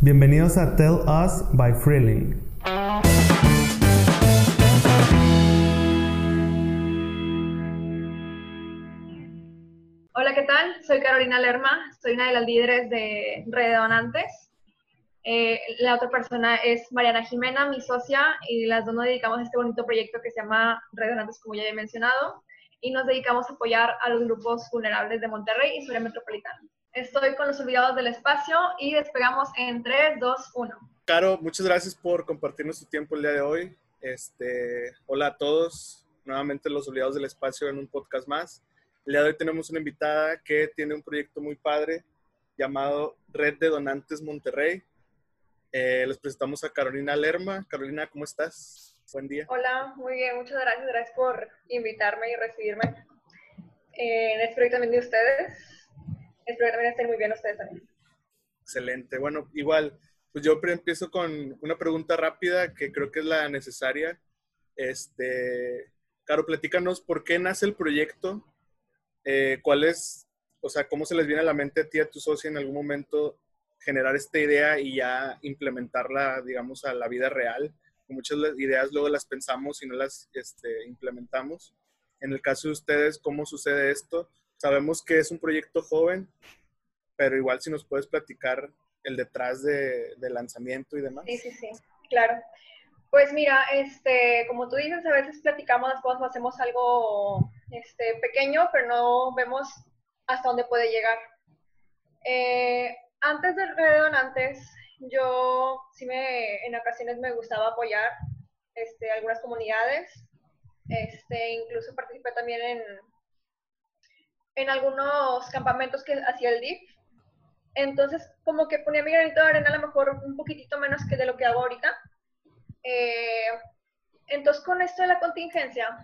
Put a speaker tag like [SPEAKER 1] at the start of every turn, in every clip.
[SPEAKER 1] Bienvenidos a Tell Us by Freeling.
[SPEAKER 2] Hola, ¿qué tal? Soy Carolina Lerma, soy una de las líderes de Red Donantes. Eh, la otra persona es Mariana Jimena, mi socia, y las dos nos dedicamos a este bonito proyecto que se llama Red Donantes, como ya he mencionado, y nos dedicamos a apoyar a los grupos vulnerables de Monterrey y Sur Metropolitana. Estoy con los olvidados del espacio y despegamos en 3, 2, 1.
[SPEAKER 3] Caro, muchas gracias por compartirnos tu tiempo el día de hoy. Este, hola a todos, nuevamente los olvidados del espacio en un podcast más. El día de hoy tenemos una invitada que tiene un proyecto muy padre llamado Red de Donantes Monterrey. Eh, les presentamos a Carolina Lerma. Carolina, ¿cómo estás? Buen día.
[SPEAKER 2] Hola, muy bien, muchas gracias. Gracias por invitarme y recibirme eh, en este proyecto también de ustedes. Espero que estén muy bien ustedes también.
[SPEAKER 3] Excelente. Bueno, igual, pues yo empiezo con una pregunta rápida que creo que es la necesaria. Este, Caro, platícanos por qué nace el proyecto, eh, cuál es, o sea, cómo se les viene a la mente a ti, a tu socio en algún momento generar esta idea y ya implementarla, digamos, a la vida real. Muchas ideas luego las pensamos y no las este, implementamos. En el caso de ustedes, ¿cómo sucede esto? Sabemos que es un proyecto joven, pero igual si nos puedes platicar el detrás de, lanzamiento y demás.
[SPEAKER 2] Sí, sí, sí, claro. Pues mira, este, como tú dices, a veces platicamos las cosas, hacemos algo este, pequeño, pero no vemos hasta dónde puede llegar. Eh, antes de Redonantes, yo sí me, en ocasiones me gustaba apoyar este, algunas comunidades, este, incluso participé también en, en algunos campamentos que hacía el DIF. Entonces, como que ponía mi granito de arena a lo mejor un poquitito menos que de lo que hago ahorita. Eh, entonces, con esto de la contingencia,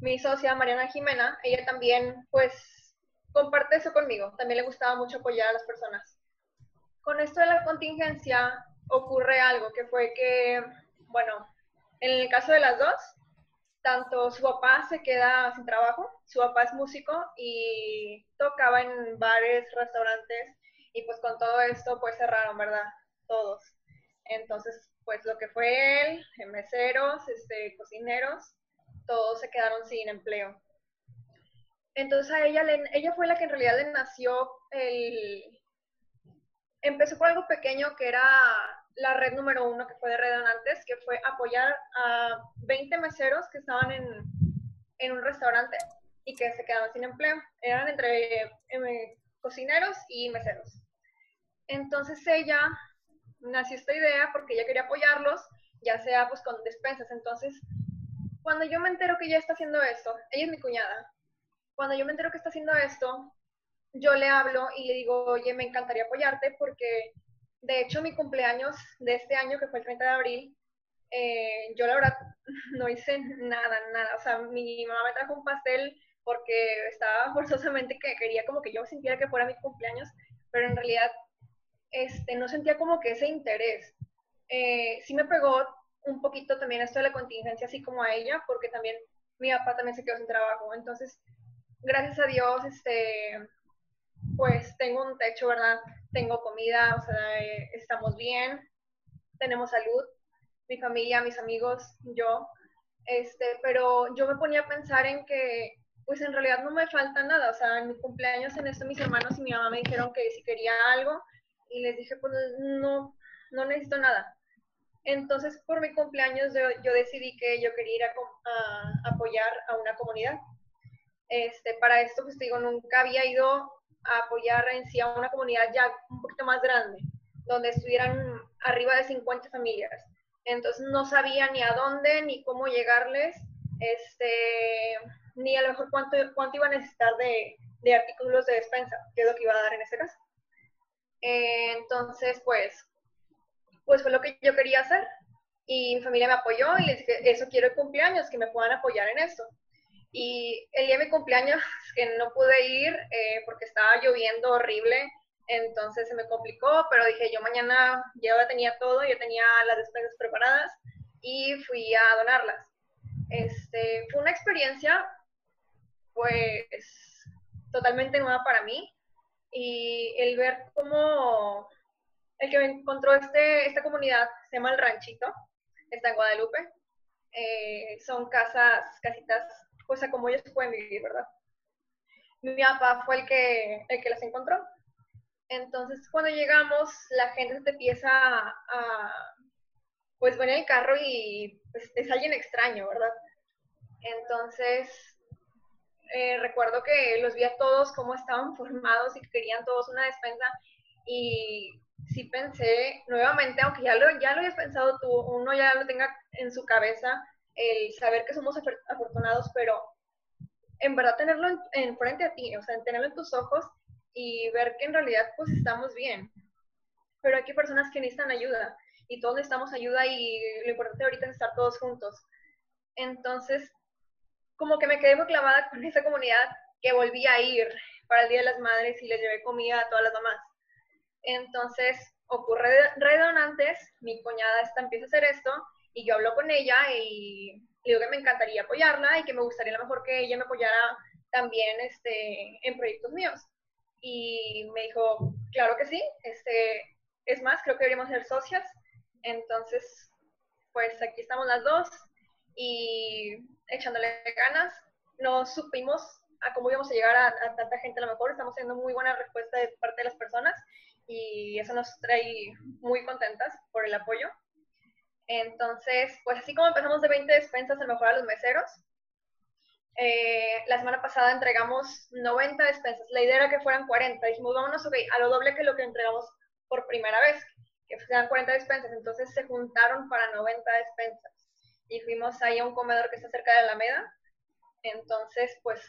[SPEAKER 2] mi socia Mariana Jimena, ella también, pues, comparte eso conmigo. También le gustaba mucho apoyar a las personas. Con esto de la contingencia, ocurre algo que fue que, bueno, en el caso de las dos, tanto su papá se queda sin trabajo, su papá es músico y tocaba en bares, restaurantes y pues con todo esto pues cerraron, ¿verdad? Todos. Entonces, pues lo que fue él, meseros, este, cocineros, todos se quedaron sin empleo. Entonces a ella, le, ella fue la que en realidad le nació el... Empezó con algo pequeño que era la red número uno que fue de Redonantes, que fue apoyar a 20 meseros que estaban en, en un restaurante y que se quedaban sin empleo. Eran entre eh, cocineros y meseros. Entonces ella nació esta idea porque ella quería apoyarlos, ya sea pues con despensas. Entonces, cuando yo me entero que ella está haciendo esto, ella es mi cuñada, cuando yo me entero que está haciendo esto, yo le hablo y le digo, oye, me encantaría apoyarte porque de hecho, mi cumpleaños de este año, que fue el 30 de abril, eh, yo la verdad no hice nada, nada. O sea, mi mamá me trajo un pastel porque estaba forzosamente que quería como que yo sintiera que fuera mi cumpleaños, pero en realidad este, no sentía como que ese interés. Eh, sí me pegó un poquito también esto de la contingencia, así como a ella, porque también mi papá también se quedó sin trabajo. Entonces, gracias a Dios, este, pues tengo un techo, ¿verdad? Tengo comida, o sea, eh, estamos bien, tenemos salud, mi familia, mis amigos, yo, este, pero yo me ponía a pensar en que, pues en realidad no me falta nada, o sea, en mi cumpleaños en esto mis hermanos y mi mamá me dijeron que si quería algo y les dije, pues no, no necesito nada. Entonces, por mi cumpleaños yo, decidí que yo quería ir a, apoyar a una comunidad. Este, para esto, pues digo, nunca había ido a apoyar en sí a una comunidad ya un poquito más grande, donde estuvieran arriba de 50 familias. Entonces no sabía ni a dónde ni cómo llegarles, este, ni a lo mejor cuánto, cuánto iba a necesitar de, de artículos de despensa, que es lo que iba a dar en este caso. Eh, entonces, pues, pues fue lo que yo quería hacer. Y mi familia me apoyó y les dije, eso quiero el cumpleaños, que me puedan apoyar en esto. Y el día de mi cumpleaños, que no pude ir eh, porque estaba lloviendo horrible, entonces se me complicó, pero dije, yo mañana ya tenía todo, ya tenía las despensas preparadas y fui a donarlas. Este, fue una experiencia, pues, totalmente nueva para mí y el ver cómo el que me encontró este, esta comunidad se llama El Ranchito, está en Guadalupe. Eh, son casas, casitas, pues a como ellos pueden vivir, ¿verdad? Mi papá fue el que, el que las encontró. Entonces, cuando llegamos, la gente se empieza a, pues, venir el carro y pues, es alguien extraño, ¿verdad? Entonces, eh, recuerdo que los vi a todos cómo estaban formados y que querían todos una despensa y sí pensé nuevamente, aunque ya lo, ya lo pensado tú, uno ya lo tenga en su cabeza, el saber que somos afortunados, pero en verdad tenerlo en, frente a ti, o sea, tenerlo en tus ojos y ver que en realidad pues estamos bien. Pero hay personas que necesitan ayuda y todos necesitamos ayuda y lo importante ahorita es estar todos juntos. Entonces, como que me quedé muy clavada con esa comunidad que volví a ir para el Día de las Madres y les llevé comida a todas las mamás. Entonces, ocurre redonantes, mi cuñada esta empieza a hacer esto y yo hablo con ella y le digo que me encantaría apoyarla y que me gustaría a lo mejor que ella me apoyara también este, en proyectos míos. Y me dijo, claro que sí, este, es más, creo que deberíamos ser socias. Entonces, pues aquí estamos las dos y echándole ganas. No supimos a cómo íbamos a llegar a, a tanta gente a lo mejor, estamos teniendo muy buena respuesta de parte de las personas y eso nos trae muy contentas por el apoyo. Entonces, pues así como empezamos de 20 despensas a lo mejor a los meseros, eh, la semana pasada entregamos 90 despensas. La idea era que fueran 40. Dijimos, vámonos a lo doble que lo que entregamos por primera vez, que sean 40 despensas. Entonces se juntaron para 90 despensas. Y fuimos ahí a un comedor que está cerca de Alameda. Entonces, pues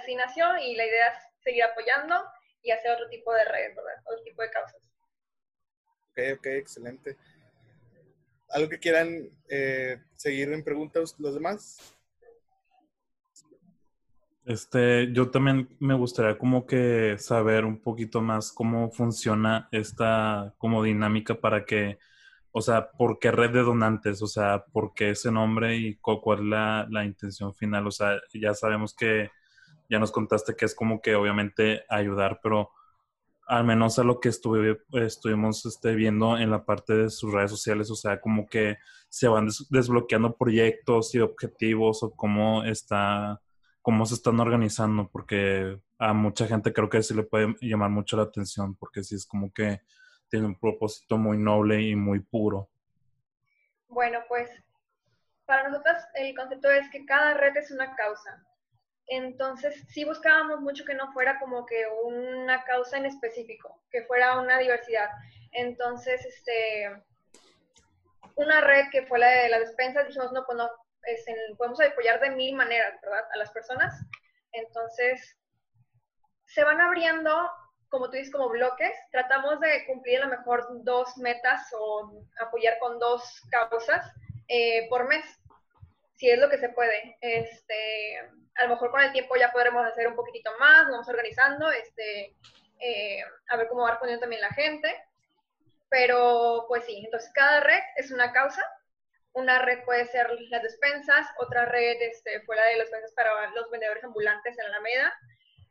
[SPEAKER 2] así nació y la idea es seguir apoyando y hacer otro tipo de redes, ¿verdad? Otro tipo de causas.
[SPEAKER 3] Ok, ok, excelente. ¿Algo que quieran eh, seguir en preguntas los demás?
[SPEAKER 4] Este, yo también me gustaría como que saber un poquito más cómo funciona esta como dinámica para que, o sea, ¿por qué red de donantes? O sea, ¿por qué ese nombre y cuál es la, la intención final? O sea, ya sabemos que ya nos contaste que es como que obviamente ayudar, pero al menos a lo que estuve, estuvimos este, viendo en la parte de sus redes sociales, o sea, como que se van desbloqueando proyectos y objetivos o cómo está, cómo se están organizando, porque a mucha gente creo que sí le puede llamar mucho la atención, porque sí es como que tiene un propósito muy noble y muy puro.
[SPEAKER 2] Bueno, pues para nosotros el concepto es que cada red es una causa. Entonces, sí buscábamos mucho que no fuera como que una causa en específico, que fuera una diversidad. Entonces, este, una red que fue la de las despensas, dijimos, no, pues no, podemos apoyar de mil maneras, ¿verdad? A las personas. Entonces, se van abriendo, como tú dices, como bloques. Tratamos de cumplir a lo mejor dos metas o apoyar con dos causas eh, por mes, si es lo que se puede. Este, a lo mejor con el tiempo ya podremos hacer un poquitito más, vamos organizando, este, eh, a ver cómo va respondiendo también la gente. Pero pues sí, entonces cada red es una causa. Una red puede ser las despensas, otra red este, fue la de las despensas para los vendedores ambulantes en Alameda.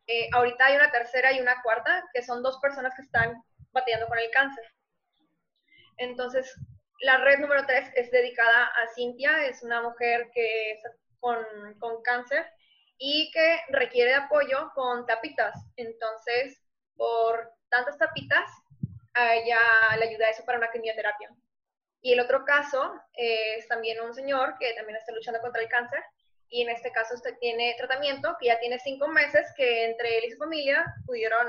[SPEAKER 2] Eh, ahorita hay una tercera y una cuarta, que son dos personas que están batallando con el cáncer. Entonces, la red número tres es dedicada a Cintia, es una mujer que está con, con cáncer y que requiere apoyo con tapitas. Entonces, por tantas tapitas, a ella le ayuda eso para una quimioterapia. Y el otro caso es también un señor que también está luchando contra el cáncer y en este caso usted tiene tratamiento que ya tiene cinco meses que entre él y su familia pudieron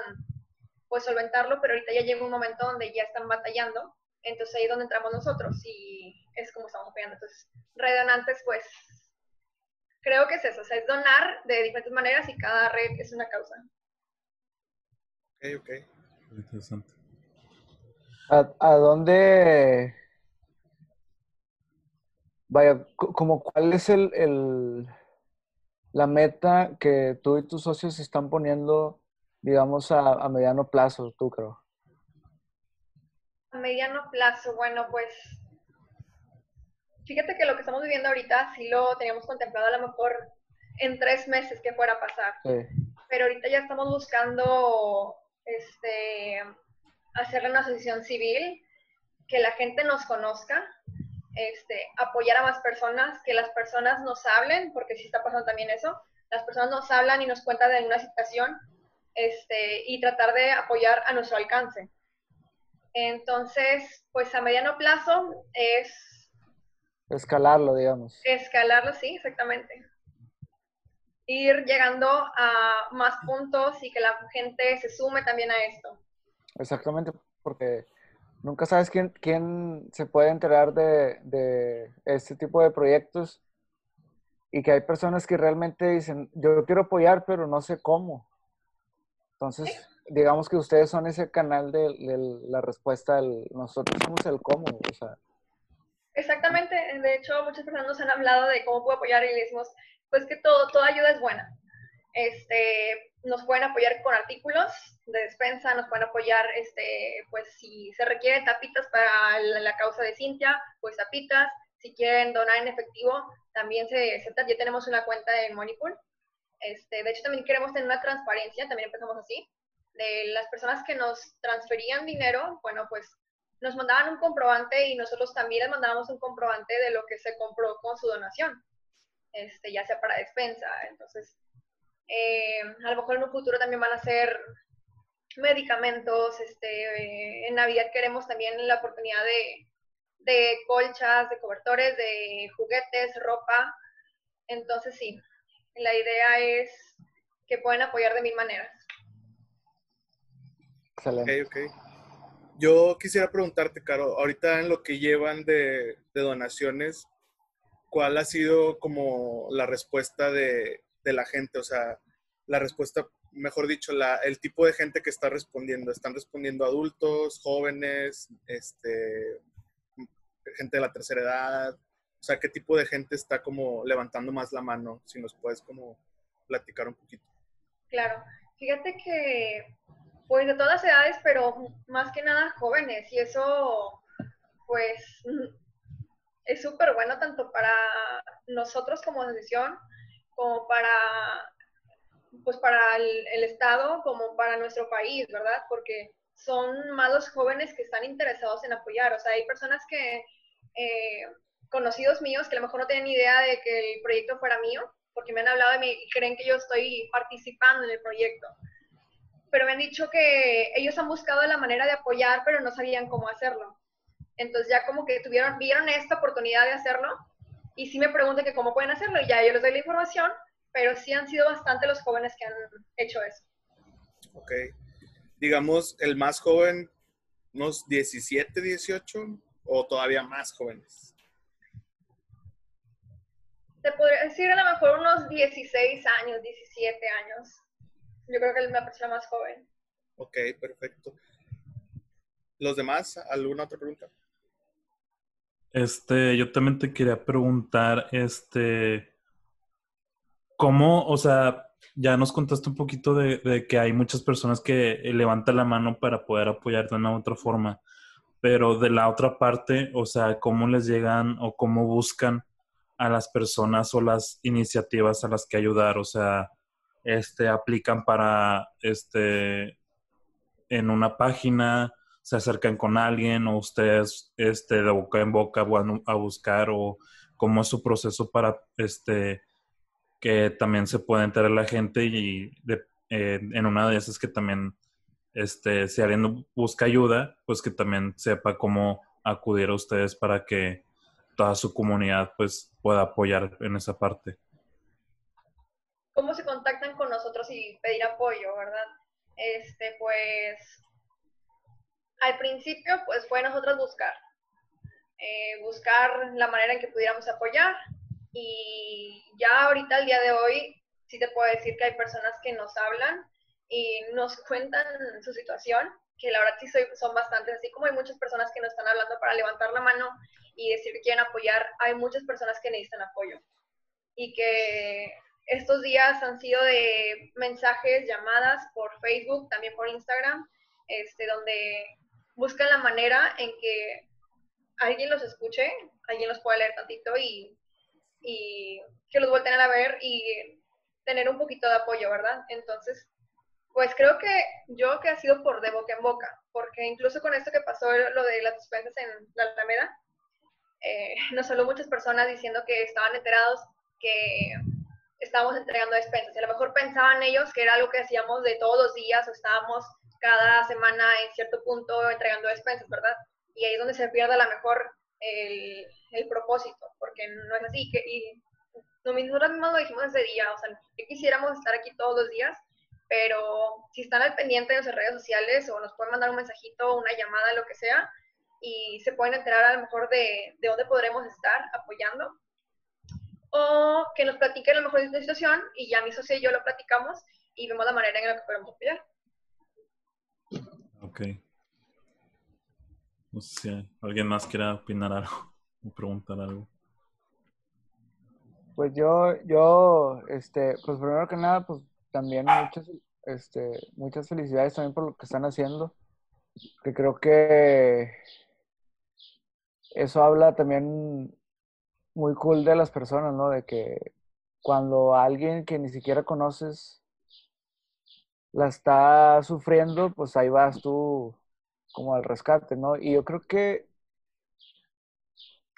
[SPEAKER 2] pues solventarlo, pero ahorita ya llega un momento donde ya están batallando, entonces ahí es donde entramos nosotros y es como estamos apoyando. Entonces, redonantes pues creo que es eso, o sea, es donar de diferentes maneras y cada red es una causa.
[SPEAKER 3] Ok, ok.
[SPEAKER 4] Interesante.
[SPEAKER 5] ¿A, dónde, vaya, como cuál es el, el, la meta que tú y tus socios están poniendo, digamos, a, a mediano plazo, tú creo?
[SPEAKER 2] A mediano plazo, bueno, pues Fíjate que lo que estamos viviendo ahorita sí lo teníamos contemplado a lo mejor en tres meses que fuera a pasar. Pero ahorita ya estamos buscando este hacer una asociación civil, que la gente nos conozca, este, apoyar a más personas, que las personas nos hablen, porque sí está pasando también eso, las personas nos hablan y nos cuentan de una situación este, y tratar de apoyar a nuestro alcance. Entonces, pues a mediano plazo es...
[SPEAKER 5] Escalarlo, digamos.
[SPEAKER 2] Escalarlo, sí, exactamente. Ir llegando a más puntos y que la gente se sume también a esto.
[SPEAKER 5] Exactamente, porque nunca sabes quién, quién se puede enterar de, de este tipo de proyectos y que hay personas que realmente dicen, yo quiero apoyar, pero no sé cómo. Entonces, digamos que ustedes son ese canal de, la respuesta, nosotros somos el cómo. O sea.
[SPEAKER 2] Exactamente, de hecho muchas personas nos han hablado de cómo puedo apoyar y le decimos, pues que todo, toda ayuda es buena. Este, nos pueden apoyar con artículos de despensa, nos pueden apoyar, este, pues si se requieren tapitas para la, causa de Cintia, pues tapitas. Si quieren donar en efectivo, también se acepta. Ya tenemos una cuenta en Moneypool este, de hecho, también queremos tener una transparencia, también empezamos así, de las personas que nos transferían dinero, bueno, pues nos mandaban un comprobante y nosotros también les mandábamos un comprobante de lo que se compró con su donación, este, ya sea para despensa. Entonces, eh, a lo mejor en un futuro también van a ser medicamentos, este, en Navidad queremos también la oportunidad de, de colchas, de cobertores, de juguetes, ropa. Entonces, sí, la idea es que pueden apoyar de mil maneras.
[SPEAKER 3] Excelente. Ok, ok. Yo quisiera preguntarte, Caro, ahorita en lo que llevan de, donaciones, ¿cuál ha sido como la respuesta de, la gente? O sea, la respuesta, mejor dicho, la, el tipo de gente que está respondiendo. ¿Están respondiendo adultos, jóvenes, este, gente de la tercera edad? O sea, ¿qué tipo de gente está como levantando más la mano? Si nos puedes como platicar un poquito.
[SPEAKER 2] Claro, fíjate que pues de todas edades, pero más que nada jóvenes y eso pues es súper bueno tanto para nosotros como asociación como para pues para el, Estado como para nuestro país, ¿verdad? Porque son más los jóvenes que están interesados en apoyar. O sea, hay personas que eh, conocidos míos que a lo mejor no tienen idea de que el proyecto fuera mío, porque me han hablado de mí y creen que yo estoy participando en el proyecto. Pero me han dicho que ellos han buscado la manera de apoyar, pero no sabían cómo hacerlo. Entonces ya como que tuvieron, vieron esta oportunidad de hacerlo y sí me preguntan que cómo pueden hacerlo y ya yo les doy la información, pero sí han sido bastante los jóvenes que han hecho eso.
[SPEAKER 3] Ok. Digamos, el más joven, unos 17, 18 o todavía más jóvenes
[SPEAKER 2] te podría decir a lo mejor unos 16 años, 17 años. Yo creo que es la persona más joven.
[SPEAKER 3] Ok, perfecto. ¿Los demás? ¿Alguna otra pregunta?
[SPEAKER 4] Este, yo también te quería preguntar, este, ¿cómo, o sea, ya nos contaste un poquito de, de, que hay muchas personas que levantan la mano para poder apoyar de una u otra forma, pero de la otra parte, o sea, ¿cómo les llegan o cómo buscan a las personas o las iniciativas a las que ayudar, o sea, este, aplican para, este, en una página, se acercan con alguien o ustedes, este, de boca en boca van a buscar o cómo es su proceso para, este, que también se pueda enterar la gente y eh, en una de esas que también, este, si alguien busca ayuda, pues que también sepa cómo acudir a ustedes para que toda su comunidad pues pueda apoyar en esa parte.
[SPEAKER 2] ¿Cómo se contactan con nosotros y pedir apoyo, verdad? Este, pues, al principio, pues fue nosotros buscar, eh, buscar la manera en que pudiéramos apoyar y ya ahorita, el día de hoy, sí te puedo decir que hay personas que nos hablan y nos cuentan su situación, que la verdad sí son bastantes, así como hay muchas personas que nos están hablando para levantar la mano y decir que quieren apoyar, hay muchas personas que necesitan apoyo. Y que estos días han sido de mensajes, llamadas por Facebook, también por Instagram, este, donde buscan la manera en que alguien los escuche, alguien los pueda leer tantito y, y que los vuelten a ver y tener un poquito de apoyo, ¿verdad? Entonces, Pues creo que yo que ha sido por de boca en boca, porque incluso con esto que pasó, lo de las despensas en la Alameda, eh, nos habló muchas personas diciendo que estaban enterados que estábamos entregando despensas. Y a lo mejor pensaban ellos que era algo que hacíamos de todos los días o estábamos cada semana en cierto punto entregando despensas, ¿verdad? Y ahí es donde se pierde a lo mejor el, el propósito, porque no es así. Que, y nosotros mismos lo dijimos ese día, o sea, que quisiéramos estar aquí todos los días, pero si están al pendiente de nuestras redes sociales o nos pueden mandar un mensajito, una llamada, lo que sea, y se pueden enterar a lo mejor de, de dónde podremos estar apoyando, o que nos platiquen a lo mejor de esta situación y ya mi socio y yo lo platicamos y vemos la manera en la que podemos apoyar.
[SPEAKER 4] Ok. No sé si alguien más quiera opinar algo o preguntar algo.
[SPEAKER 5] Pues yo, yo, este, pues primero que nada, pues también muchas, este, muchas felicidades también por lo que están haciendo. Que creo que eso habla también muy cool de las personas, ¿no? De que cuando alguien que ni siquiera conoces la está sufriendo, pues ahí vas tú como al rescate, ¿no? Y yo creo que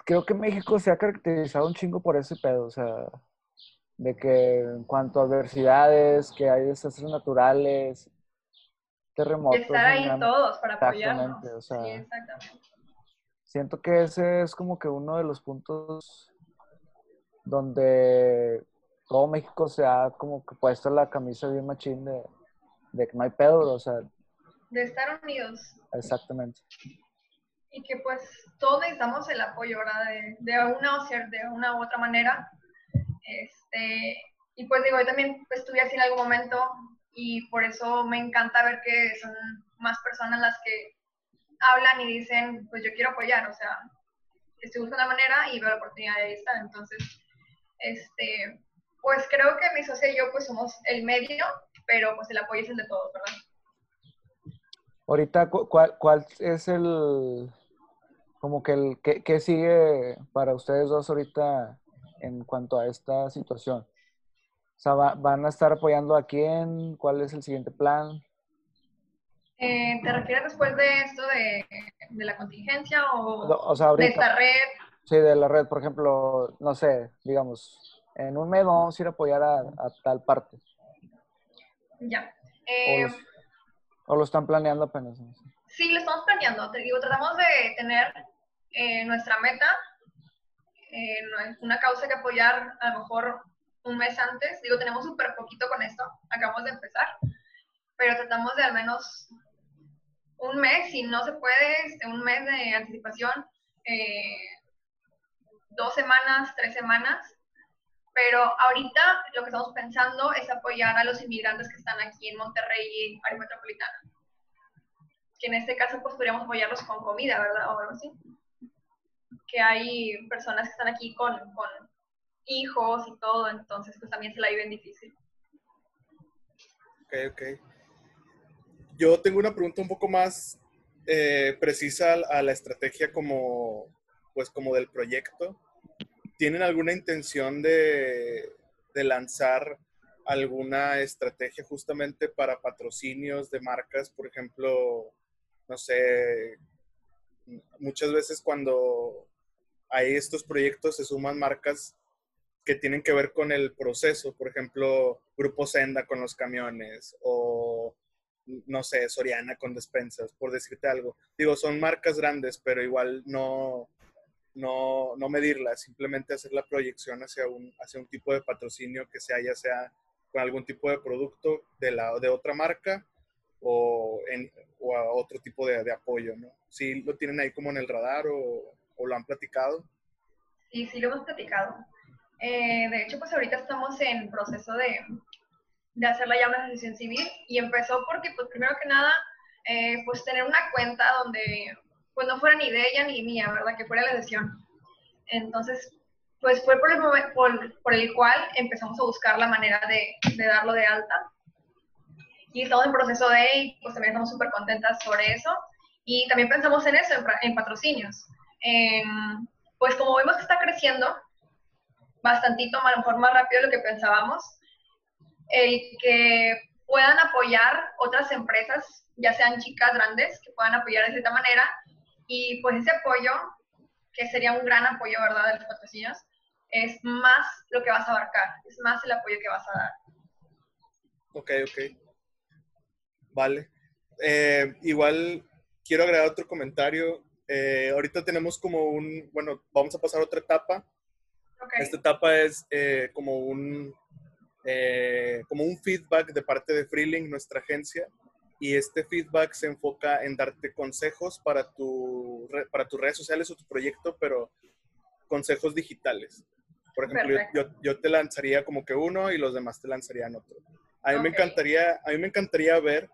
[SPEAKER 5] creo que México se ha caracterizado un chingo por ese pedo, o sea, de que en cuanto a adversidades, que hay desastres naturales, terremotos.
[SPEAKER 2] estar ahí todos para apoyarnos.
[SPEAKER 5] O sea, Siento que ese es como que uno de los puntos donde todo México se ha como que puesto la camisa bien machín de, de que no hay pedo, o sea.
[SPEAKER 2] De estar unidos.
[SPEAKER 5] Exactamente
[SPEAKER 2] y que pues todos necesitamos el apoyo, ¿verdad? De, de, una, o de una u otra manera. Este, y pues digo, yo también estuve así en algún momento y por eso me encanta ver que son más personas las que hablan y dicen, pues yo quiero apoyar, o sea, estoy buscando la manera y veo la oportunidad de estar. Entonces, este, pues creo que mi socia y yo pues somos el medio, pero pues el apoyo es el de todos, ¿verdad?
[SPEAKER 5] Ahorita, ¿cuál, cuál es el, como que el ¿qué, sigue para ustedes dos ahorita en cuanto a esta situación? O sea, ¿van a estar apoyando a quién? ¿Cuál es el siguiente plan?
[SPEAKER 2] Eh, ¿Te refieres después de esto de, la contingencia o, de esta red?
[SPEAKER 5] Sí, de la red, por ejemplo, no sé, digamos, en un mes vamos a ir a apoyar a, tal parte.
[SPEAKER 2] Ya.
[SPEAKER 5] o, lo están planeando apenas?
[SPEAKER 2] Sí, lo estamos planeando. Te digo, tratamos de tener eh, nuestra meta, eh, una causa que apoyar a lo mejor un mes antes. Digo, tenemos súper poquito con esto, acabamos de empezar, pero tratamos de al menos un mes, si no se puede, este, un mes de anticipación, eh, dos semanas, tres semanas. Pero ahorita lo que estamos pensando es apoyar a los inmigrantes que están aquí en Monterrey y área metropolitana. Que en este caso pues podríamos apoyarlos con comida, ¿verdad? O algo así que hay personas que están aquí con, con hijos y todo, entonces pues también se la viven difícil.
[SPEAKER 3] Ok, ok. Yo tengo una pregunta un poco más eh, precisa a la estrategia como, pues como del proyecto. ¿Tienen alguna intención de, de lanzar alguna estrategia justamente para patrocinios de marcas? Por ejemplo, no sé, muchas veces cuando a estos proyectos se suman marcas que tienen que ver con el proceso, por ejemplo, Grupo Senda con los camiones o, no sé, Soriana con despensas, por decirte algo. Digo, son marcas grandes, pero igual no, no, no medirlas, simplemente hacer la proyección hacia un, hacia un tipo de patrocinio que sea ya sea con algún tipo de producto de, la, de otra marca o, en, o a otro tipo de, apoyo, ¿no? Si lo tienen ahí como en el radar o, o lo han platicado?
[SPEAKER 2] Sí, sí lo hemos platicado. Eh, de hecho, pues ahorita estamos en proceso de, de hacerla ya una asociación civil y empezó porque, pues primero que nada, eh, pues tener una cuenta donde pues no fuera ni de ella ni mía, ¿verdad? Que fuera la sesión. Entonces, pues fue por el, por, por el cual empezamos a buscar la manera de, de, darlo de alta. Y estamos en proceso de, y pues también estamos súper contentas sobre eso. Y también pensamos en eso, en, patrocinios. Pues como vemos que está creciendo bastantito, a lo mejor más rápido de lo que pensábamos, el que puedan apoyar otras empresas, ya sean chicas grandes, que puedan apoyar de cierta manera. Y pues ese apoyo, que sería un gran apoyo, ¿verdad?, de los patrocinios, es más lo que vas a abarcar, es más el apoyo que vas a dar.
[SPEAKER 3] Ok, ok. Vale. Eh, igual quiero agregar otro comentario. Eh, ahorita tenemos como un, bueno, vamos a pasar a otra etapa.
[SPEAKER 2] Okay.
[SPEAKER 3] Esta etapa es eh, como un como un feedback de parte de Freelink, nuestra agencia, y este feedback se enfoca en darte consejos para, tu, para tus redes sociales o tu proyecto, pero consejos digitales. Por ejemplo, yo, yo, te lanzaría como que uno y los demás te lanzarían otro. A mí, okay. me encantaría, a mí me encantaría ver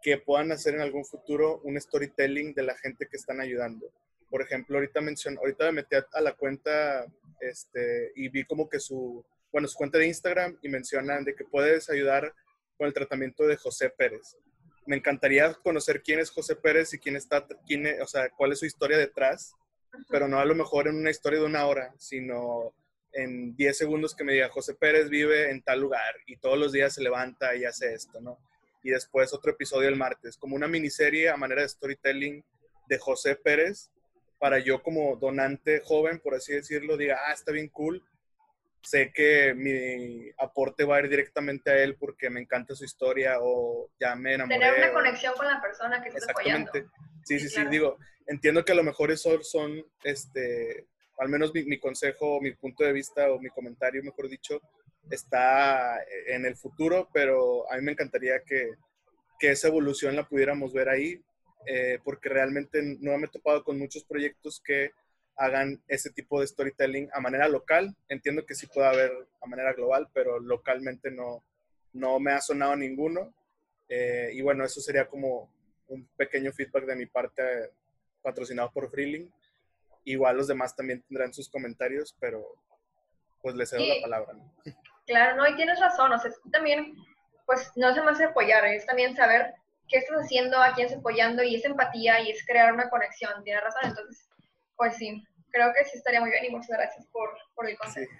[SPEAKER 3] que puedan hacer en algún futuro un storytelling de la gente que están ayudando. Por ejemplo, ahorita menciono, ahorita me metí a, la cuenta este, y vi como que su, bueno, su cuenta de Instagram y mencionan de que puedes ayudar con el tratamiento de José Pérez. Me encantaría conocer quién es José Pérez y quién está, quién o sea, cuál es su historia detrás, pero no a lo mejor en una historia de una hora, sino en 10 segundos que me diga, José Pérez vive en tal lugar y todos los días se levanta y hace esto, ¿no? y después otro episodio el martes, como una miniserie a manera de storytelling de José Pérez, para yo como donante joven, por así decirlo, diga, ah, está bien cool, sé que mi aporte va a ir directamente a él porque me encanta su historia o ya me enamoré.
[SPEAKER 2] Tener una
[SPEAKER 3] o...
[SPEAKER 2] conexión con la persona que está apoyando.
[SPEAKER 3] Sí, sí, sí, sí, digo, entiendo que a lo mejor esos son, este, al menos mi, mi consejo, mi punto de vista o mi comentario, mejor dicho, está en el futuro, pero a mí me encantaría que, que esa evolución la pudiéramos ver ahí, eh, porque realmente no me he topado con muchos proyectos que hagan ese tipo de storytelling a manera local. Entiendo que sí puede haber a manera global, pero localmente no, no me ha sonado ninguno. Eh, y bueno, eso sería como un pequeño feedback de mi parte patrocinado por Freeling. Igual los demás también tendrán sus comentarios, pero pues les cedo
[SPEAKER 2] Sí.
[SPEAKER 3] la palabra. ¿no?
[SPEAKER 2] Claro, no, y tienes razón, o sea, es también, pues no se más apoyar, es también saber qué estás haciendo, a quién estás apoyando, y es empatía y es crear una conexión, tienes razón, entonces, pues sí, creo que sí estaría muy bien y muchas gracias por, por el consejo.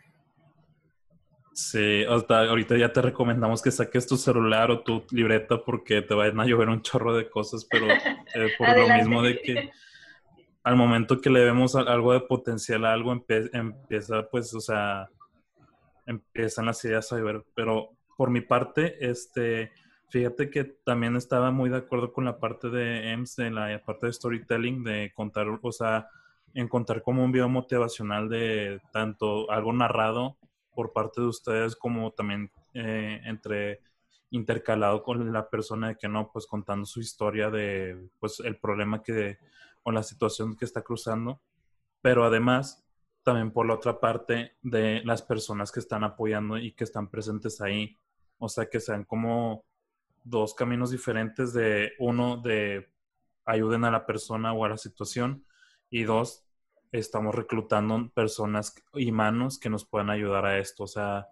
[SPEAKER 4] Sí, hasta ahorita ya te recomendamos que saques tu celular o tu libreta porque te vayan a llover un chorro de cosas, pero eh, por lo mismo de que al momento que le vemos algo de potencial a algo, empieza pues, o sea, empiezan las ideas a llover. Pero por mi parte, este, fíjate que también estaba muy de acuerdo con la parte de EMS, de la parte de storytelling, de contar, o sea, encontrar como un video motivacional de tanto algo narrado por parte de ustedes como también eh, entre intercalado con la persona de que no, pues contando su historia de pues el problema que o la situación que está cruzando, pero además también por la otra parte de las personas que están apoyando y que están presentes ahí, o sea que sean como dos caminos diferentes de uno de ayuden a la persona o a la situación y dos estamos reclutando personas y manos que nos puedan ayudar a esto, o sea,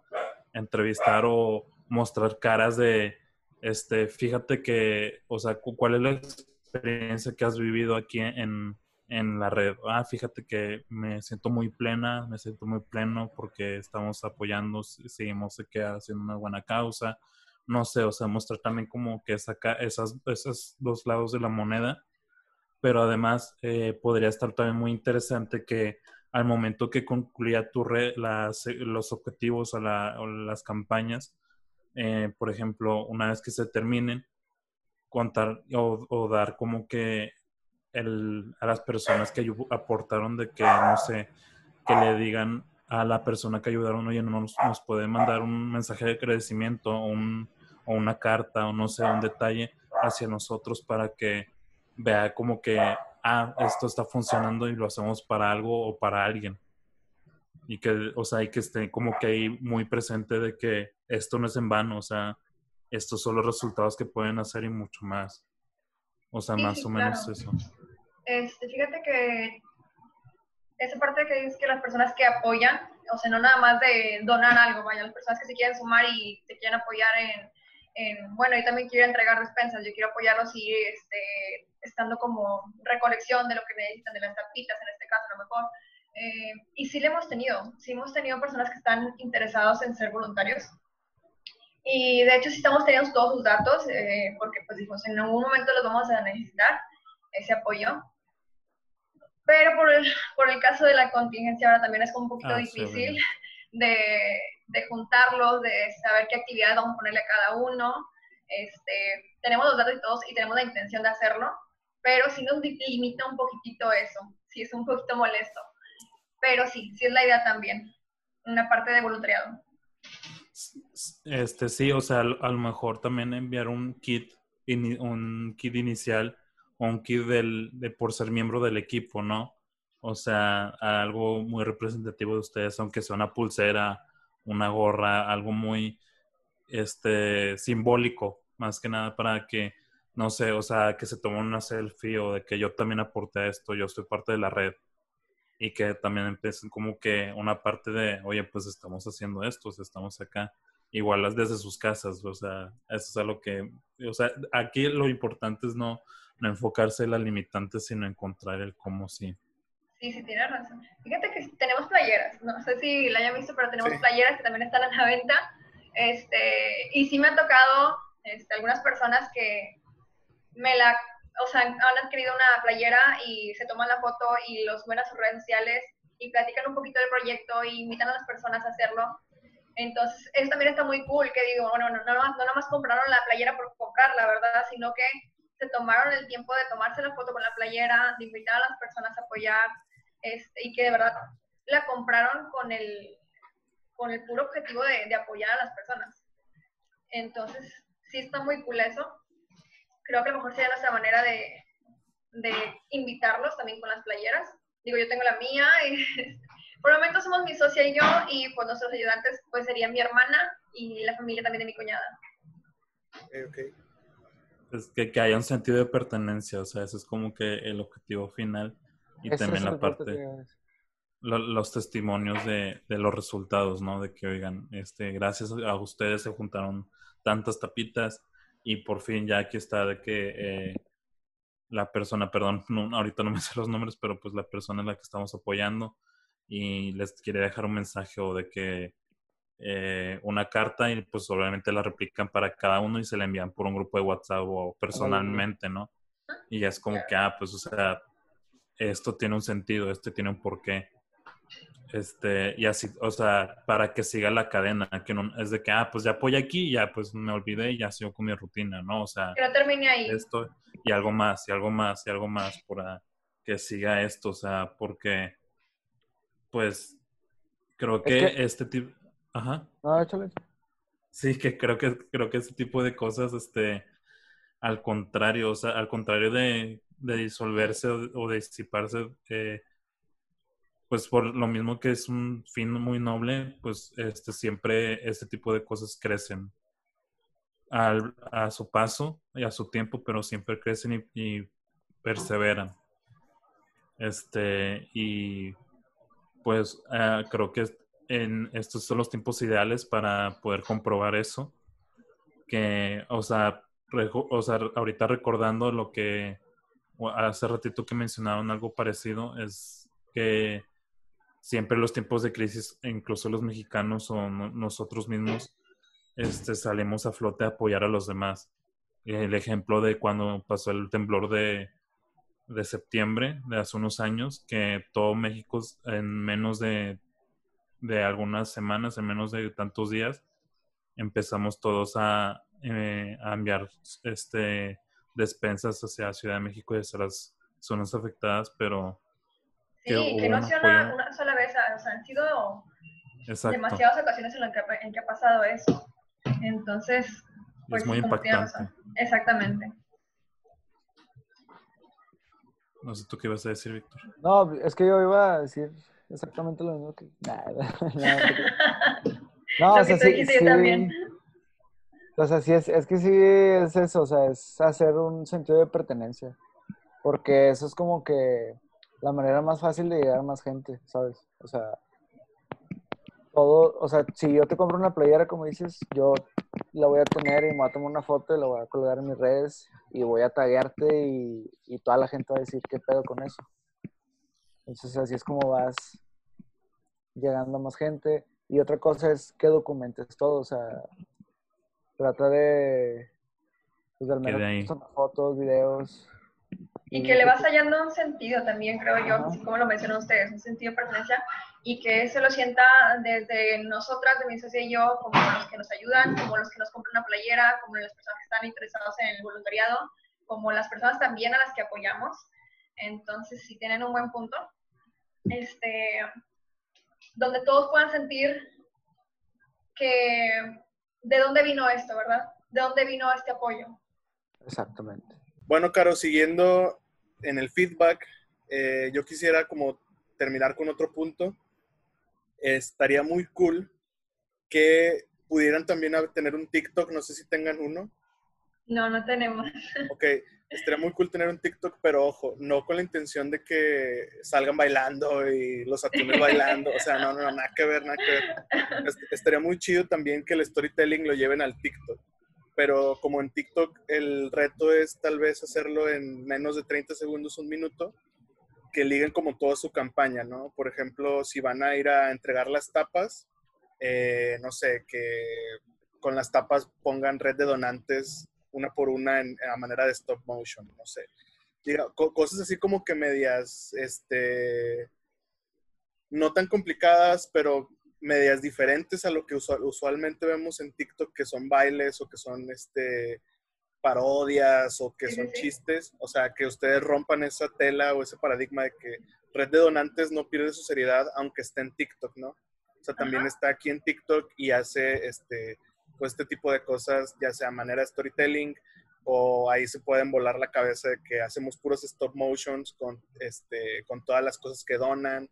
[SPEAKER 4] entrevistar o mostrar caras de, este, fíjate que, o sea, cu- cuál es la experiencia que has vivido aquí en, en la red. Ah, fíjate que me siento muy plena, me siento muy pleno porque estamos apoyando, seguimos haciendo una buena causa. No sé, o sea, mostrar también como que saca esas, esos dos lados de la moneda pero además eh, podría estar también muy interesante que al momento que concluya tu red, las, los objetivos o, la- las campañas, eh, por ejemplo, una vez que se terminen, contar o, dar como que el, a las personas que aportaron de que, no sé, que le digan a la persona que ayudaron, oye, no nos, nos puede mandar un mensaje de agradecimiento o, un, o una carta o no sé, un detalle hacia nosotros para que vea como que, ah, esto está funcionando y lo hacemos para algo o para alguien. Y que, o sea, y que esté como que ahí muy presente de que esto no es en vano, o sea, estos son los resultados que pueden hacer y mucho más. O sea,
[SPEAKER 2] Sí,
[SPEAKER 4] más o menos
[SPEAKER 2] claro.
[SPEAKER 4] eso.
[SPEAKER 2] Este, fíjate que esa parte que dices que las personas que apoyan, o sea, no nada más de donar algo, vaya, las personas que se quieren sumar y te quieren apoyar en, en, bueno, yo también quiero entregar despensas, yo quiero apoyarlos y este, estando como recolección de lo que necesitan, de las tapitas en este caso, a lo mejor. Eh, y sí le hemos tenido, sí hemos tenido personas que están interesados en ser voluntarios. Y de hecho sí estamos teniendo todos sus datos, eh, porque pues dijimos, en algún momento los vamos a necesitar, ese apoyo. Pero por el, por el caso de la contingencia ahora también es un poquito
[SPEAKER 4] Ah, sí,
[SPEAKER 2] difícil de, de juntarlos, de saber qué actividades vamos a ponerle a cada uno. Este, tenemos los datos y todos y tenemos la intención de hacerlo, pero sí nos limita un poquitito eso, sí es un poquito molesto. Pero sí, sí es la idea también, una parte de voluntariado.
[SPEAKER 4] Este sí, o sea, a lo mejor también enviar un kit, un kit inicial o un kit del, de por ser miembro del equipo, ¿no? O sea, algo muy representativo de ustedes, aunque sea una pulsera, una gorra, algo muy este simbólico, más que nada para que, no sé, o sea, que se tome una selfie o de que yo también aporté a esto, yo soy parte de la red y que también empiecen como que una parte de, oye, pues estamos haciendo esto, o sea, estamos acá, igual las desde sus casas, o sea, eso es algo que, o sea, aquí lo importante es no, no enfocarse en las limitantes, sino encontrar el cómo sí.
[SPEAKER 2] Sí, sí, tienes razón. Fíjate que tenemos playeras, no sé si la hayan visto, pero tenemos
[SPEAKER 3] Sí.
[SPEAKER 2] playeras que también están a la venta. Este, y sí me ha tocado este, algunas personas que me la, o sea, han adquirido una playera y se toman la foto y los suben a sus redes sociales y platican un poquito del proyecto y invitan a las personas a hacerlo. Entonces, eso también está muy cool, que digo, bueno, no, no, no nomás compraron la playera por comprarla, ¿verdad? Sino que se tomaron el tiempo de tomarse la foto con la playera, de invitar a las personas a apoyar, este, y que de verdad la compraron con el, con el puro objetivo de, de apoyar a las personas. Entonces, sí está muy cool eso. Creo que a lo mejor sería nuestra manera de, de invitarlos también con las playeras. Digo, yo tengo la mía y por el momento somos mi socia y yo y pues nuestros ayudantes pues serían mi hermana y la familia también de mi cuñada.
[SPEAKER 3] Ok, ok.
[SPEAKER 4] Es que, que haya un sentido de pertenencia, o sea, eso es como que el objetivo final y también la parte...
[SPEAKER 5] que
[SPEAKER 4] lo- los testimonios de, de los resultados, ¿no? De que, oigan, este, gracias a ustedes se juntaron tantas tapitas y por fin ya aquí está de que eh, la persona, perdón, no, ahorita no me sé los nombres, pero pues la persona en la que estamos apoyando y les quiere dejar un mensaje o de que eh, una carta y pues obviamente la replican para cada uno y se la envían por un grupo de WhatsApp o personalmente, ¿no? Y ya es como que, ah, pues o sea, esto tiene un sentido, este tiene un porqué. Este, y así, o sea, para que siga la cadena, que no, es de que, ah, pues ya apoya aquí, ya pues me olvidé y ya sigo con mi rutina, ¿no? O sea,
[SPEAKER 2] Que no termine ahí.
[SPEAKER 4] esto y algo más, y algo más, y algo más, para que siga esto, o sea, porque, pues, creo que,
[SPEAKER 5] que-
[SPEAKER 4] este tipo, ajá,
[SPEAKER 5] No, échale.
[SPEAKER 4] sí, que creo que, creo que ese tipo de cosas, este, al contrario, o sea, al contrario de, de disolverse o, de disiparse, eh, pues por lo mismo que es un fin muy noble, pues este, siempre este tipo de cosas crecen al- a su paso y a su tiempo, pero siempre crecen y, perseveran. Este, y pues ah, creo que en estos son los tiempos ideales para poder comprobar eso. Que, o sea, o sea, ahorita recordando lo que hace ratito que mencionaron algo parecido, es que siempre los tiempos de crisis, incluso los mexicanos o no- nosotros mismos, este, salimos a flote a apoyar a los demás. El ejemplo de cuando pasó el temblor de, de septiembre de hace unos años, que todo México en menos de, de algunas semanas, en menos de tantos días, empezamos todos a, eh, a enviar este, despensas hacia Ciudad de México y hacia las zonas afectadas, pero
[SPEAKER 2] Sí,
[SPEAKER 4] que
[SPEAKER 2] no
[SPEAKER 4] un
[SPEAKER 2] sea una, una sola vez, o sea, han sido
[SPEAKER 4] exacto.
[SPEAKER 2] demasiadas ocasiones en, las que, ha- en que ha pasado eso. Entonces, pues
[SPEAKER 4] es muy impactante.
[SPEAKER 2] Exactamente.
[SPEAKER 4] No sé tú qué ibas a decir, Víctor.
[SPEAKER 5] No, es que yo iba a decir exactamente lo mismo que. Nada. No,
[SPEAKER 2] Lo
[SPEAKER 5] o sea, sí.
[SPEAKER 2] también.
[SPEAKER 5] O sea, sí es, es que sí es eso, o sea, es hacer un sentido de pertenencia. Porque eso es como que la manera más fácil de llegar a más gente, ¿sabes? O sea, todo, o sea, si yo te compro una playera, como dices, yo la voy a tener y me voy a tomar una foto y la voy a colgar en mis redes y voy a taguearte y, y toda la gente va a decir qué pedo con eso. Entonces así es como vas llegando a más gente. Y otra cosa es que documentes todo, o sea, trata de, pues al menos tomar fotos, videos.
[SPEAKER 2] Y que le vas hallando un sentido también, creo yo, así como lo mencionó ustedes, un sentido de pertenencia, y que se lo sienta desde nosotras, de mi socia y yo, como los que nos ayudan, como los que nos compran una playera, como las personas que están interesados en el voluntariado, como las personas también a las que apoyamos. Entonces, si tienen un buen punto, este, donde todos puedan sentir que de dónde vino esto, ¿verdad? De dónde vino este apoyo.
[SPEAKER 5] Exactamente.
[SPEAKER 3] Bueno, Caro, siguiendo en el feedback, eh, yo quisiera como terminar con otro punto. Estaría muy cool que pudieran también tener un TikTok, no sé si tengan uno.
[SPEAKER 2] No, no tenemos.
[SPEAKER 3] Ok, estaría muy cool tener un TikTok, pero ojo, no con la intención de que salgan bailando y los atunes bailando. O sea, no, no, nada que ver, nada que ver. Est- Estaría muy chido también que el storytelling lo lleven al TikTok. Pero como en TikTok el reto es tal vez hacerlo en menos de 30 segundos, un minuto, que liguen como toda su campaña, ¿no? Por ejemplo, si van a ir a entregar las tapas, eh, no sé, que con las tapas pongan red de donantes una por una en, a manera de stop motion, no sé. Diga, co- cosas así como que medias, este, no tan complicadas, pero medias diferentes a lo que usual- usualmente vemos en TikTok, que son bailes o que son, este, parodias o que son chistes. O sea, que ustedes rompan esa tela o ese paradigma de que Red de Donantes no pierde su seriedad aunque esté en TikTok, ¿no? O sea, también
[SPEAKER 2] Ajá.
[SPEAKER 3] está aquí en TikTok y hace este, este tipo de cosas, ya sea manera de storytelling o ahí se pueden volar la cabeza de que hacemos puros stop motions con, este, con todas las cosas que donan,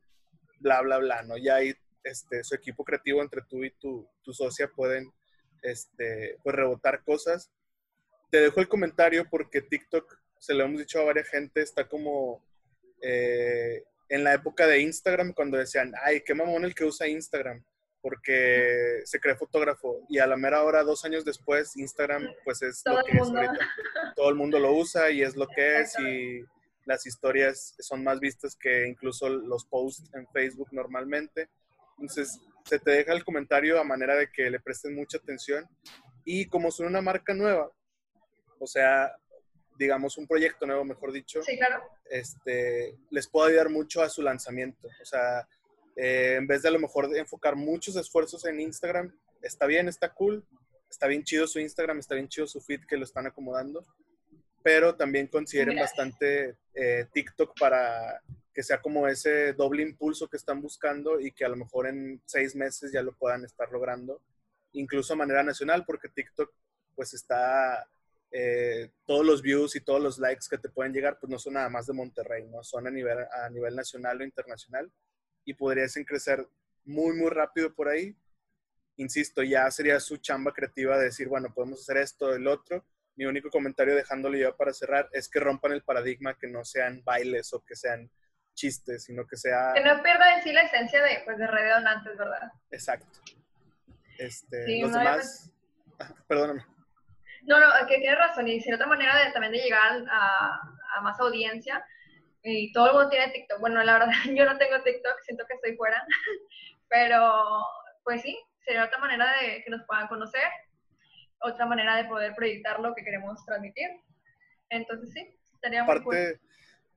[SPEAKER 3] bla, bla, bla, ¿no? Ya ahí este, su equipo creativo entre tú y tu, tu socia pueden este, pues, rebotar cosas. Te dejo el comentario porque TikTok, se lo hemos dicho a varias gente, está como eh, en la época de Instagram cuando decían, ay, qué mamón el que usa Instagram, porque se cree fotógrafo. Y a la mera hora, dos años después, Instagram pues es
[SPEAKER 2] Todo
[SPEAKER 3] lo
[SPEAKER 2] el
[SPEAKER 3] que es
[SPEAKER 2] mundo.
[SPEAKER 3] ahorita. Todo el mundo lo usa y es lo que es y las historias son más vistas que incluso los posts en Facebook normalmente. Entonces, se te deja el comentario a manera de que le presten mucha atención. Y como son una marca nueva, o sea, digamos un proyecto nuevo, mejor dicho,
[SPEAKER 2] Sí, claro.
[SPEAKER 3] este, les puede ayudar mucho a su lanzamiento. O sea, eh, en vez de a lo mejor de enfocar muchos esfuerzos en Instagram, está bien, está cool, está bien chido su Instagram, está bien chido su feed que lo están acomodando, pero también consideren
[SPEAKER 2] Mira.
[SPEAKER 3] bastante eh, TikTok para que sea como ese doble impulso que están buscando y que a lo mejor en seis meses ya lo puedan estar logrando, incluso a manera nacional, porque TikTok pues está eh, todos los views y todos los likes que te pueden llegar, pues no son nada más de Monterrey, ¿no? Son a nivel, a nivel nacional o internacional y podrían crecer muy, muy rápido por ahí. Insisto, ya sería su chamba creativa de decir, bueno, podemos hacer esto, el otro. Mi único comentario dejándolo ya para cerrar es que rompan el paradigma, que no sean bailes o que sean chistes, sino que sea
[SPEAKER 2] Que no pierda en sí la esencia de, pues, de red de donantes, ¿verdad?
[SPEAKER 3] exacto. Este,
[SPEAKER 2] Sí,
[SPEAKER 3] los
[SPEAKER 2] no,
[SPEAKER 3] demás, Ah, perdóname.
[SPEAKER 2] No, no, que tienes razón. Y si otra manera de, también de llegar a, a más audiencia. Y todo el mundo tiene TikTok. Bueno, la verdad, yo no tengo TikTok, siento que estoy fuera. Pero, pues sí, sería otra manera de que nos puedan conocer. Otra manera de poder proyectar lo que queremos transmitir. Entonces, sí, estaría muy cool.
[SPEAKER 3] Aparte,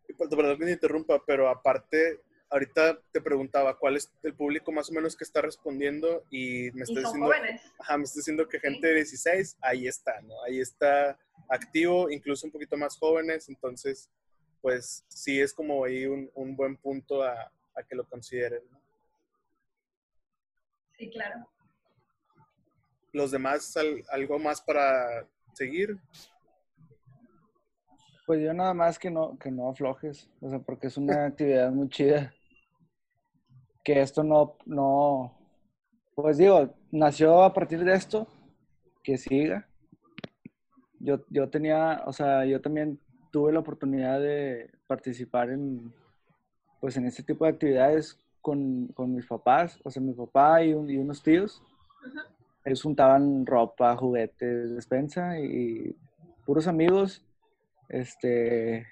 [SPEAKER 3] y por- perdón que me interrumpa, pero aparte, ahorita te preguntaba cuál es el público más o menos que está respondiendo y me
[SPEAKER 2] Y
[SPEAKER 3] está
[SPEAKER 2] son
[SPEAKER 3] diciendo,
[SPEAKER 2] jóvenes.
[SPEAKER 3] ajá, me está diciendo que gente de 16, ahí está, ¿no? Ahí está activo, incluso un poquito más jóvenes, entonces, pues sí es como ahí un, un buen punto a, a que lo consideren. ¿no?
[SPEAKER 2] Sí, claro.
[SPEAKER 3] Los demás, al- algo más para seguir.
[SPEAKER 5] Pues yo nada más que no, que no aflojes, o sea, porque es una actividad muy chida. Que esto no, no, pues digo, nació a partir de esto, que siga. Yo, yo tenía, o sea, yo también tuve la oportunidad de participar en, pues en este tipo de actividades con, con mis papás, o sea, mi papá y, un- y unos tíos. Ellos juntaban ropa, juguetes, despensa y puros amigos este,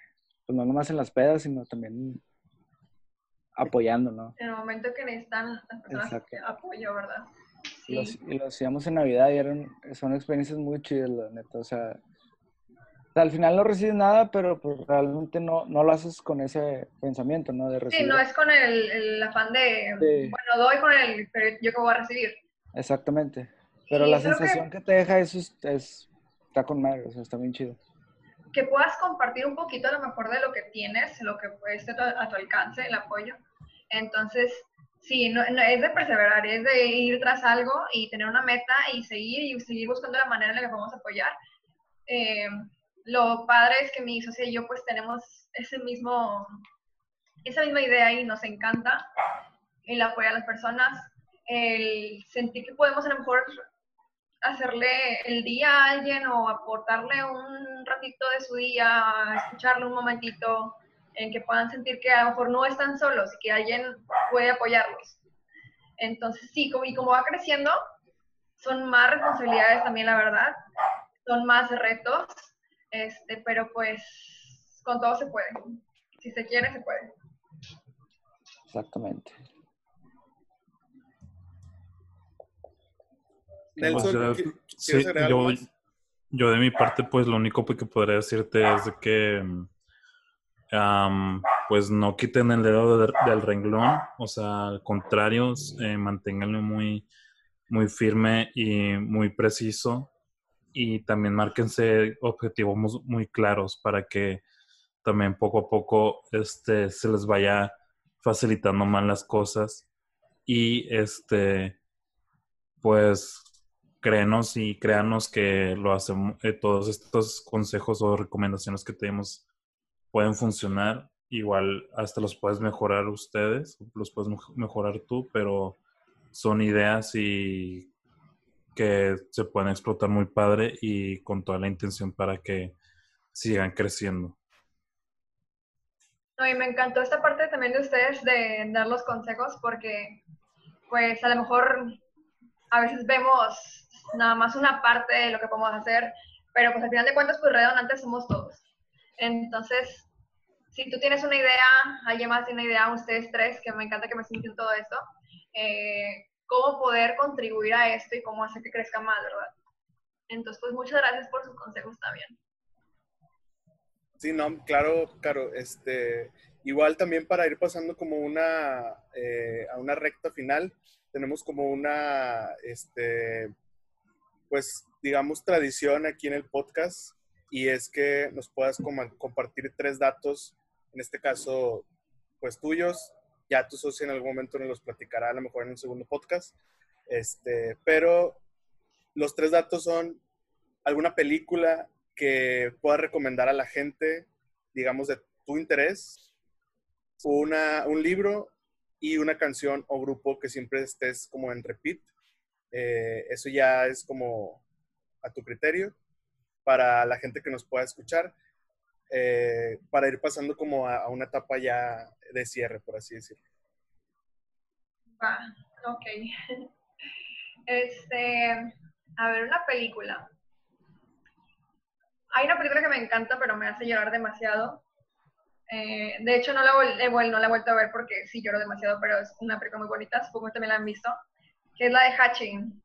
[SPEAKER 5] pues no nomás en las pedas, sino también apoyando, ¿no?
[SPEAKER 2] En el momento que necesitan las personas apoyo, ¿verdad?
[SPEAKER 5] Y lo, y lo hacíamos en Navidad y eran, son experiencias muy chidas, la neta. O sea, sea, al final no recibes nada, pero pues realmente no, no lo haces con ese pensamiento, ¿no? De
[SPEAKER 2] Sí,
[SPEAKER 5] recibir.
[SPEAKER 2] no es con el, el afán de,
[SPEAKER 5] Sí.
[SPEAKER 2] bueno, doy con el, pero yo que voy a recibir.
[SPEAKER 5] Exactamente. Pero
[SPEAKER 2] Y
[SPEAKER 5] la
[SPEAKER 2] que-
[SPEAKER 5] sensación que... te deja eso es, es- está con madre, o sea, está bien chido.
[SPEAKER 2] que puedas compartir un poquito a lo mejor de lo que tienes, lo que estar a tu, a tu alcance, el apoyo. Entonces, sí, no, no- es de perseverar, es de ir tras algo y tener una meta y seguir y seguir buscando la manera en la que podemos apoyar. Eh, lo padre es que mi socia y yo pues tenemos ese mismo, esa misma idea y nos encanta el apoyar a las personas, el sentir que podemos a lo mejor hacerle el día a alguien o aportarle un ratito de su día, escucharle un momentito, en que puedan sentir que a lo mejor no están solos y que alguien puede apoyarlos. Entonces, sí, y como va creciendo, son más responsabilidades también, la verdad, son más retos, este, pero pues con todo se puede. Si se quiere, se puede.
[SPEAKER 5] Exactamente.
[SPEAKER 3] Nelson, ¿qui- ¿quieres
[SPEAKER 4] sí,
[SPEAKER 3] agregar algo
[SPEAKER 4] yo,
[SPEAKER 3] más?
[SPEAKER 4] yo de mi parte, pues lo único que podría decirte es de que, am, pues no quiten el dedo del, del renglón, o sea, al contrario, eh, manténganlo muy, muy firme y muy preciso y también márquense objetivos mu- muy claros para que también poco a poco este, se les vaya facilitando más las cosas y este pues créenos y créanos que lo hacemos, eh, todos estos consejos o recomendaciones que tenemos pueden funcionar. Igual hasta los puedes mejorar ustedes, los puedes mej- mejorar tú, pero son ideas y que se pueden explotar muy padre y con toda la intención para que sigan creciendo.
[SPEAKER 2] No, y me encantó esta parte también de ustedes de dar los consejos porque pues a lo mejor a veces vemos nada más una parte de lo que podemos hacer, pero pues al final de cuentas pues redondantes somos todos. Entonces, si tú tienes una idea, alguien más tiene una idea, ustedes tres, que me encanta que me sienten todo esto, eh, cómo poder contribuir a esto y cómo hacer que crezca más, ¿verdad? Entonces, pues muchas gracias por sus consejos también.
[SPEAKER 3] Sí, no, claro, claro. Este, igual también para ir pasando como una, eh, a una recta final, tenemos como una, este, pues, digamos, tradición aquí en el podcast y es que nos puedas como compartir tres datos, en este caso, pues tuyos. Ya tu socio en algún momento nos los platicará, a lo mejor en un segundo podcast. Este, pero los tres datos son alguna película que puedas recomendar a la gente, digamos, de tu interés, una, un libro y una canción o grupo que siempre estés como en repeat. Eh, eso ya es como a tu criterio para la gente que nos pueda escuchar, eh, para ir pasando como a, a una etapa ya de cierre, por así decirlo.
[SPEAKER 2] Va, ok. Este, a ver, una película. Hay una película que me encanta, pero me hace llorar demasiado. Eh, de hecho, no la, he vuel- no la he vuelto a ver porque sí lloro demasiado, pero es una película muy bonita, supongo que también la han visto, que es la de Hatching,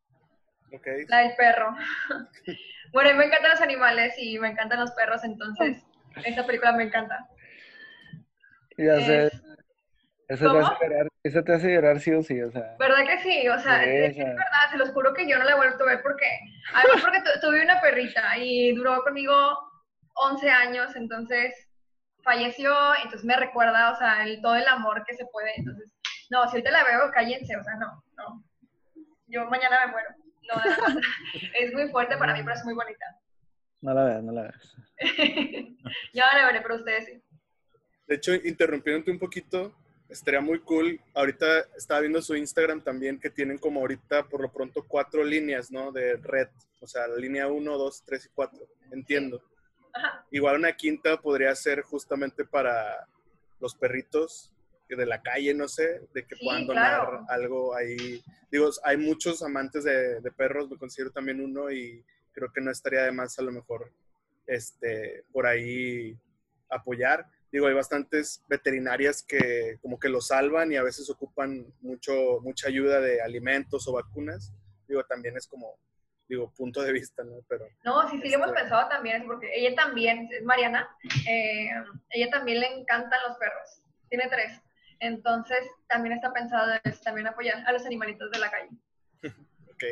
[SPEAKER 2] la del perro. bueno, a mí me encantan los animales y me encantan los perros, entonces esta película me encanta.
[SPEAKER 5] Ya sé,
[SPEAKER 2] Es-
[SPEAKER 5] eso te, hace llorar, eso te hace llorar sí o sí, o sea.
[SPEAKER 2] ¿Verdad que sí? O sea, es, es verdad, se los juro que yo no la he vuelto a ver porque, además porque tu- tuve una perrita y duró conmigo 11 años, entonces falleció, entonces me recuerda, o sea, el, todo el amor que se puede, entonces, no, si ahorita la veo, cállense, o sea, no, no, yo mañana me muero. No, es muy fuerte para mí, pero es muy bonita.
[SPEAKER 5] No la veas, no la veas.
[SPEAKER 2] ya la veré, pero ustedes sí.
[SPEAKER 3] De hecho, interrumpiéndote un poquito, estaría muy cool. Ahorita estaba viendo su Instagram también, que tienen como ahorita por lo pronto cuatro líneas, ¿no? De red. O sea, la línea 1, 2, 3 y 4. Entiendo.
[SPEAKER 2] Ajá.
[SPEAKER 3] Igual una quinta podría ser justamente para los perritos de la calle, no sé, de que
[SPEAKER 2] Sí,
[SPEAKER 3] puedan donar
[SPEAKER 2] claro.
[SPEAKER 3] algo ahí. Digo, hay muchos amantes de, de perros, me considero también uno y creo que no estaría de más a lo mejor este, por ahí apoyar. Digo, hay bastantes veterinarias que como que lo salvan y a veces ocupan mucho, mucha ayuda de alimentos o vacunas. Digo, también es como, digo, punto de vista, ¿no? Pero,
[SPEAKER 2] No, sí, sí, lo hemos
[SPEAKER 3] Este-
[SPEAKER 2] pensado también, porque ella también, es Mariana, eh, ella también le encantan los perros, tiene tres. Entonces, también está pensado es también apoyar a los animalitos de la calle.
[SPEAKER 3] ok.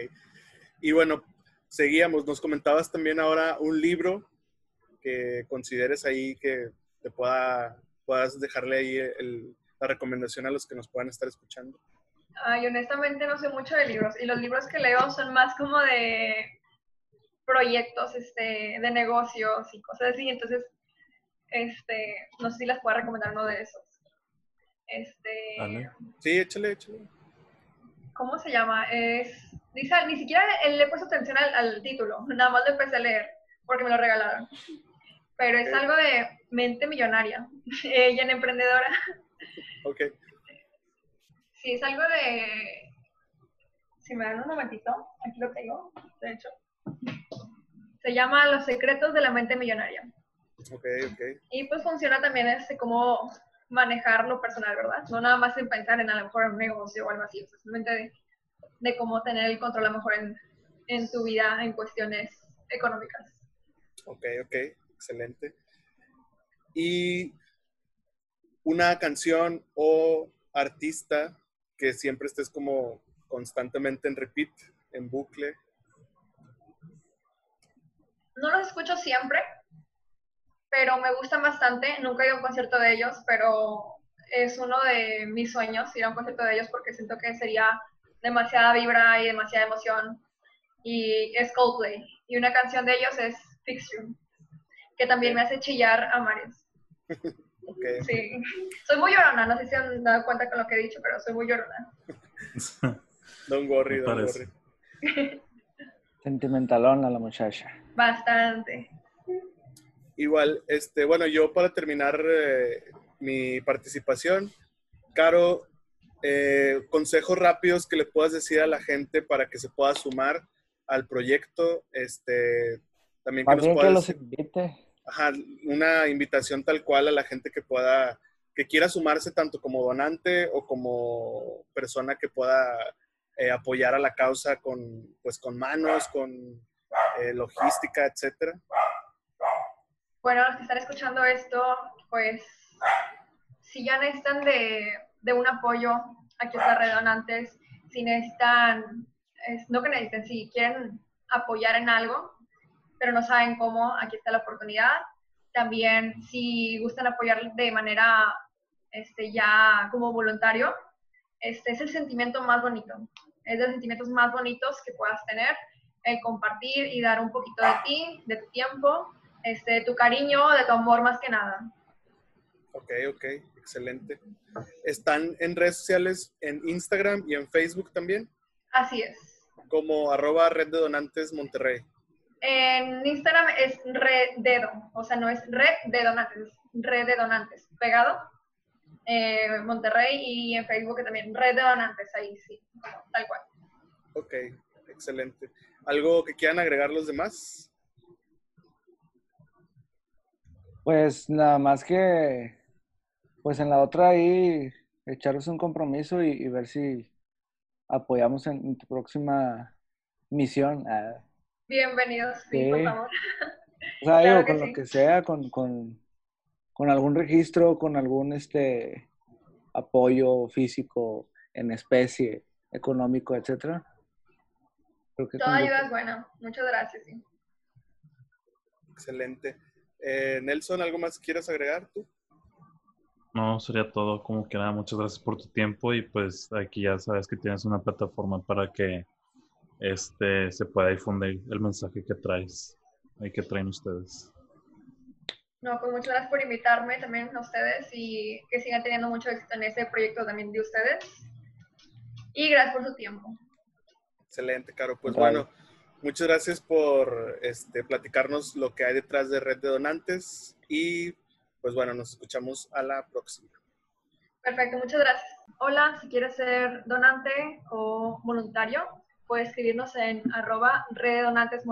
[SPEAKER 3] Y bueno, seguíamos, nos comentabas también ahora un libro que consideres ahí que te pueda, puedas dejarle ahí el- la recomendación a los que nos puedan estar escuchando.
[SPEAKER 2] Ay, honestamente no sé mucho de libros, y los libros que leo son más como de proyectos, este, de negocios y cosas así, entonces, este, no sé si las puedo recomendar uno de esos. Este,
[SPEAKER 4] Vale.
[SPEAKER 3] Sí, échale, échale.
[SPEAKER 2] ¿cómo se llama? Es, ni, sa- ni siquiera le he puesto atención al, al título, nada más lo empecé a leer porque me lo regalaron. Pero es algo de mente millonaria, ella en emprendedora.
[SPEAKER 3] Ok.
[SPEAKER 2] Sí, es algo de, si me dan un momentito, aquí lo tengo, de hecho. Se llama Los secretos de la mente millonaria.
[SPEAKER 3] Ok, ok.
[SPEAKER 2] Y pues funciona también este cómo manejar lo personal, ¿verdad? No nada más en pensar en a lo mejor un negocio o algo así, o sea, simplemente de, de cómo tener el control a lo mejor en, en tu vida en cuestiones económicas.
[SPEAKER 3] Ok, ok, excelente. Y una canción o artista que siempre estés como constantemente en repeat, en bucle.
[SPEAKER 2] No los escucho siempre, pero me gustan bastante. Nunca he ido a un concierto de ellos, pero es uno de mis sueños ir a un concierto de ellos porque siento que sería demasiada vibra y demasiada emoción. Y es Coldplay. Y una canción de ellos es Fix You, que también me hace chillar a mares.
[SPEAKER 3] Ok,
[SPEAKER 2] Sí. Soy muy llorona, no sé si se han dado cuenta con lo que he dicho, pero soy muy llorona.
[SPEAKER 4] Me
[SPEAKER 3] don't
[SPEAKER 4] parece.
[SPEAKER 3] worry.
[SPEAKER 5] Sentimentalona la muchacha.
[SPEAKER 2] Bastante.
[SPEAKER 3] Igual, este, bueno, yo para terminar eh, mi participación, Caro, eh, consejos rápidos que le puedas decir a la gente para que se pueda sumar al proyecto, este, también que nos
[SPEAKER 5] bien que
[SPEAKER 3] puedas
[SPEAKER 5] los invite.
[SPEAKER 3] Ajá, una invitación tal cual a la gente que pueda, que quiera sumarse tanto como donante o como persona que pueda eh, apoyar a la causa con, pues, con manos, con eh, logística, etcétera.
[SPEAKER 2] Bueno, los que están escuchando esto, pues si ya necesitan de, de un apoyo, aquí está Red Donantes, si necesitan, es- no que necesiten, si quieren apoyar en algo, pero no saben cómo, aquí está la oportunidad. También si gustan apoyar de manera este, ya como voluntario, este es el sentimiento más bonito. Es de los sentimientos más bonitos que puedas tener, el compartir y dar un poquito de ti, de tu tiempo, este, de tu cariño, de tu amor más que nada.
[SPEAKER 3] Ok, ok, excelente. ¿Están en redes sociales, en Instagram y en Facebook también?
[SPEAKER 2] Así es.
[SPEAKER 3] Como arroba red de donantes Monterrey.
[SPEAKER 2] En Instagram es red dedo, o sea, no es red de donantes, es red de donantes, pegado. Eh, Monterrey y en Facebook también, red de donantes, ahí sí, tal cual.
[SPEAKER 3] Ok, excelente. ¿Algo que quieran agregar los demás?
[SPEAKER 5] Pues nada más que, pues en la otra ahí, echarles un compromiso y, y ver si apoyamos en, en tu próxima misión. Ah,
[SPEAKER 2] Bienvenidos, sí,
[SPEAKER 5] Sí.
[SPEAKER 2] por favor.
[SPEAKER 5] o sea,
[SPEAKER 2] Claro
[SPEAKER 5] digo, con
[SPEAKER 2] sí.
[SPEAKER 5] lo que sea, con, con, con algún registro, con algún este apoyo físico en especie, económico, etcétera. Creo que
[SPEAKER 2] Toda
[SPEAKER 5] con-
[SPEAKER 2] ayuda es buena, muchas gracias. sí.
[SPEAKER 3] Excelente. Eh, Nelson, ¿algo más quieras agregar tú?
[SPEAKER 4] No, sería todo como que nada. Muchas gracias por tu tiempo y pues aquí ya sabes que tienes una plataforma para que este se pueda difundir el mensaje que traes y que traen ustedes.
[SPEAKER 2] No, pues muchas gracias por invitarme también a ustedes y que sigan teniendo mucho éxito en ese proyecto también de ustedes. Y gracias por su tiempo.
[SPEAKER 3] Excelente, Caro. Pues
[SPEAKER 5] Vale.
[SPEAKER 3] bueno, muchas gracias por este, platicarnos lo que hay detrás de Red de Donantes y pues bueno, nos escuchamos a la próxima.
[SPEAKER 2] Perfecto, muchas gracias. Hola, si quieres ser donante o voluntario, puede escribirnos en arroba redonantes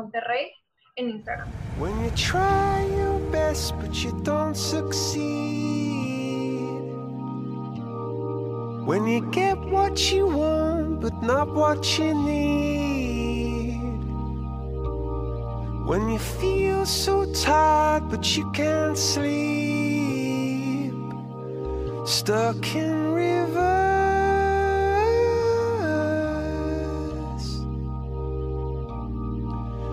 [SPEAKER 2] en Instagram.
[SPEAKER 6] When you try your best but you don't succeed. When you get what you want but not what you need. When you feel so tired but you can't sleep. Stuck in